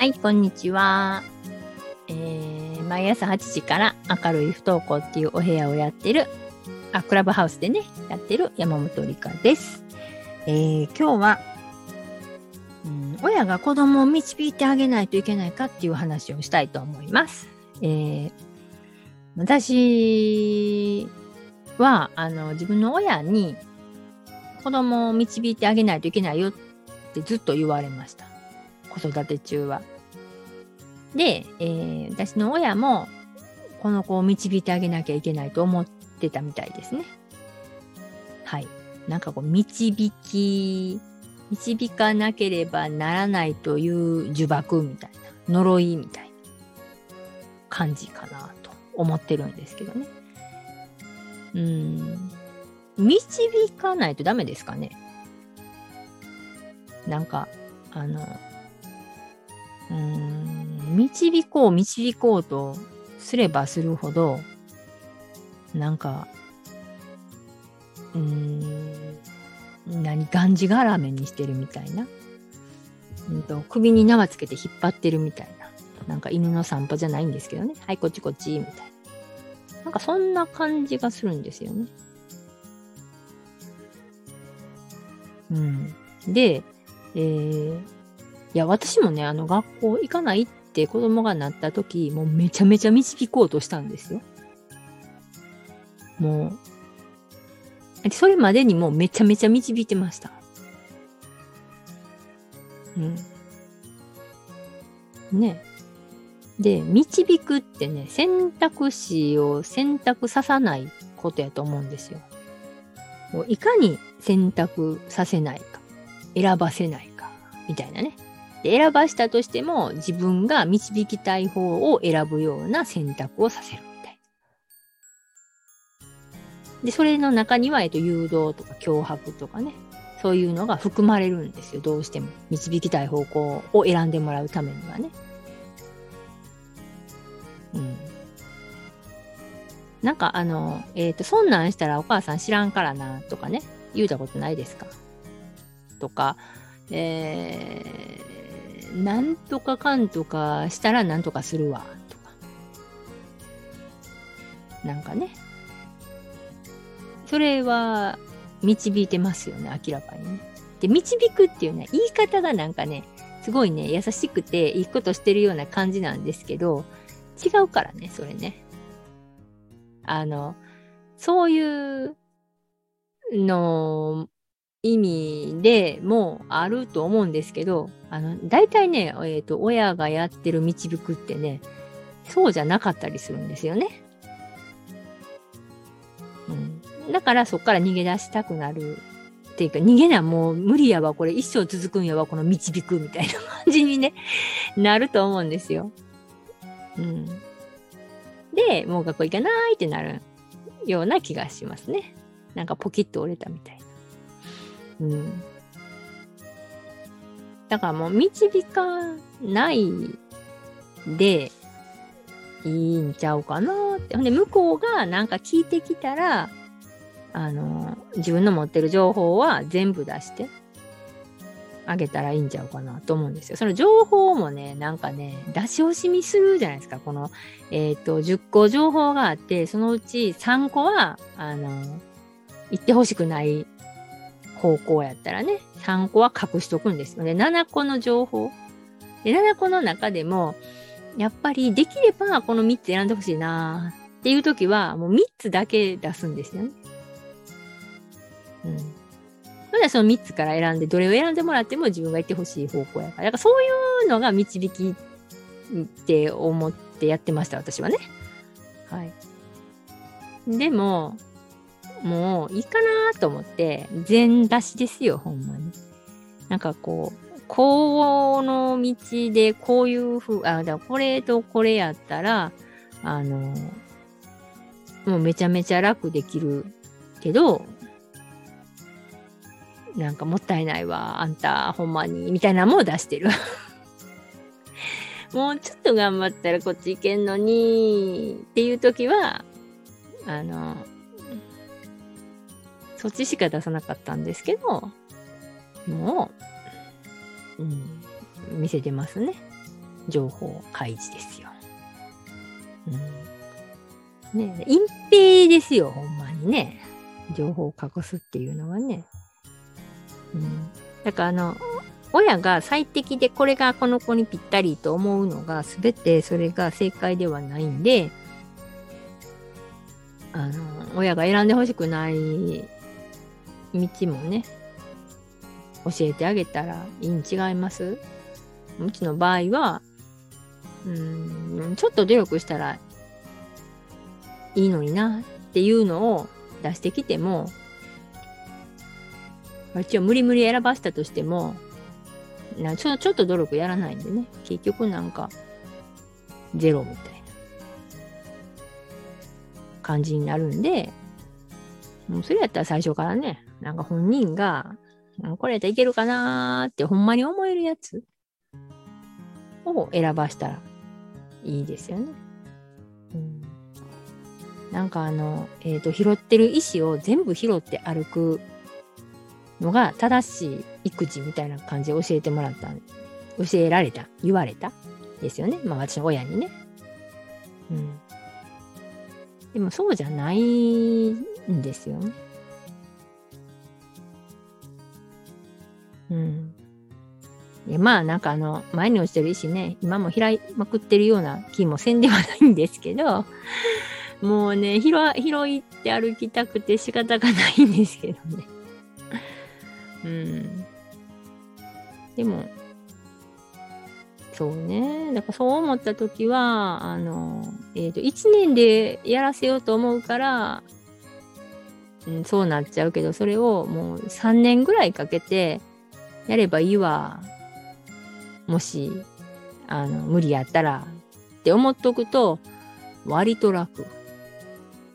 はい、こんにちは。えー、毎朝8時から明るい不登校っていうお部屋をやってる、あ、クラブハウスでね、やってる山本理香です。えー、今日は、うん、親が子供を導いてあげないといけないかっていう話をしたいと思います。えー、私は、あの、自分の親に子供を導いてあげないといけないよってずっと言われました。子育て中は。で、えー私の親もこの子を導いてあげなきゃいけないと思ってたみたいですね。はい。なんかこう、導き、導かなければならないという呪縛みたいな、呪いみたいな感じかなと思ってるんですけどね。うん。導かないとダメですかね。なんか、あの、うん、導こう、導こうとすればするほど、なんか、うん、何、がんじがらめにしてるみたいな。うんと、首に縄つけて引っ張ってるみたいな。なんか犬の散歩じゃないんですけどね。はい、こっちこっち、みたいな。なんかそんな感じがするんですよね。うん。で、えー、いや、私もね、あの、学校行かないって子供がなった時、もうめちゃめちゃ導こうとしたんですよ。もう、それまでにもうめちゃめちゃ導いてました。うん。ね。で、導くってね、選択肢を選択ささないことやと思うんですよ。もういかに選択させないか、選ばせないか、みたいなね。で選ばしたとしても自分が導きたい方を選ぶような選択をさせるみたいな。で、それの中には、えっと、誘導とか脅迫とかね、そういうのが含まれるんですよ、どうしても。導きたい方向を選んでもらうためにはね。うん。なんかあの、えっ、と、そんなんしたらお母さん知らんからな、とかね、言うたことないですか？とか、えー、なんとかかんとかしたらなんとかするわ、とか。なんかね。それは導いてますよね、明らかにね。で、導くっていうね、言い方がなんかね、すごいね、優しくていいことしてるような感じなんですけど、違うからね、それね。あの、そういうの意味でもあると思うんですけど、あの、大体ね、えっ、と、親がやってる導くってね、そうじゃなかったりするんですよね。うん。だからそっから逃げ出したくなる。っていうか、逃げな、もう無理やわ、これ一生続くんやわ、この導くみたいな感じにね、なると思うんですよ。うん。で、もう学校行かないってなるような気がしますね。なんかポキッと折れたみたいな。うん。だからもう導かないでいいんちゃうかなって。ほんで、向こうがなんか聞いてきたら、あの、自分の持ってる情報は全部出してあげたらいいんちゃうかなと思うんですよ。その情報もね、なんかね、出し惜しみするじゃないですか。この、えっ、と、10個情報があって、そのうち3個は、あの、言ってほしくない方向やったらね、3個は隠しとくんですよね。7個の情報。で、7個の中でも、やっぱりできればこの3つ選んでほしいなっていう時は、もう3つだけ出すんですよね。うん。それでその3つから選んで、どれを選んでもらっても自分が言ってほしい方向やから。だからそういうのが導きって思ってやってました、私はね。はい。でも、もういいかなと思って、全出しですよ、ほんまに。なんかこう、この道でこういうふう、あ、だからこれとこれやったら、あの、もうめちゃめちゃ楽できるけど、なんかもったいないわ、あんた、ほんまに、みたいなのも出してる。もうちょっと頑張ったらこっち行けんのに、っていう時は、あの、そっちしか出さなかったんですけど、もう、うん、見せてますね。情報開示ですよ。うん。ね隠蔽ですよ、ほんまにね。情報を隠すっていうのはね。うん。だからあの、親が最適でこれがこの子にぴったりと思うのが全てそれが正解ではないんで、あの、親が選んでほしくない道もね、教えてあげたらいいに違います？うちの場合は、うん、ちょっと努力したらいいのになっていうのを出してきても、一応無理無理選ばせたとしても、なちょちょっと努力やらないんでね、結局なんか、ゼロみたいな感じになるんで、もうそれやったら最初からね、なんか本人が、これやったらいけるかなーってほんまに思えるやつを選ばしたらいいですよね。うん、なんかあの、えっ、ー、と、拾ってる石を全部拾って歩くのが正しい育児みたいな感じで教えてもらった教えられた言われたですよね。まあ私の親にね。うん。でもそうじゃないんですよね。うん。いやまあなんかあの前に落ちてる石ね今も開いまくってるような気もせんではないんですけど もうね拾拾いって歩きたくて仕方がないんですけどね。うん。でもそうね。だからそう思った時はあのえっ、ー、と1年でやらせようと思うからうん、そうなっちゃうけど、それをもう3年ぐらいかけてやればいいわもし、あの、無理やったらって思っとくと、割と楽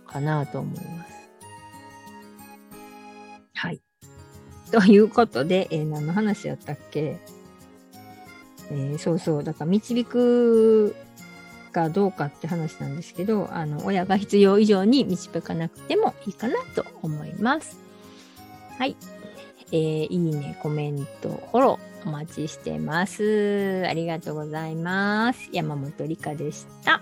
かなと思います。はい。ということで、えー、何の話やったっけ？えー、そうそう、だから導くかどうかって話なんですけど、あの、親が必要以上に導かなくてもいいかなと思います。はい。えー、いいね、コメント、フォローお待ちしてます。ありがとうございます。山本理香でした。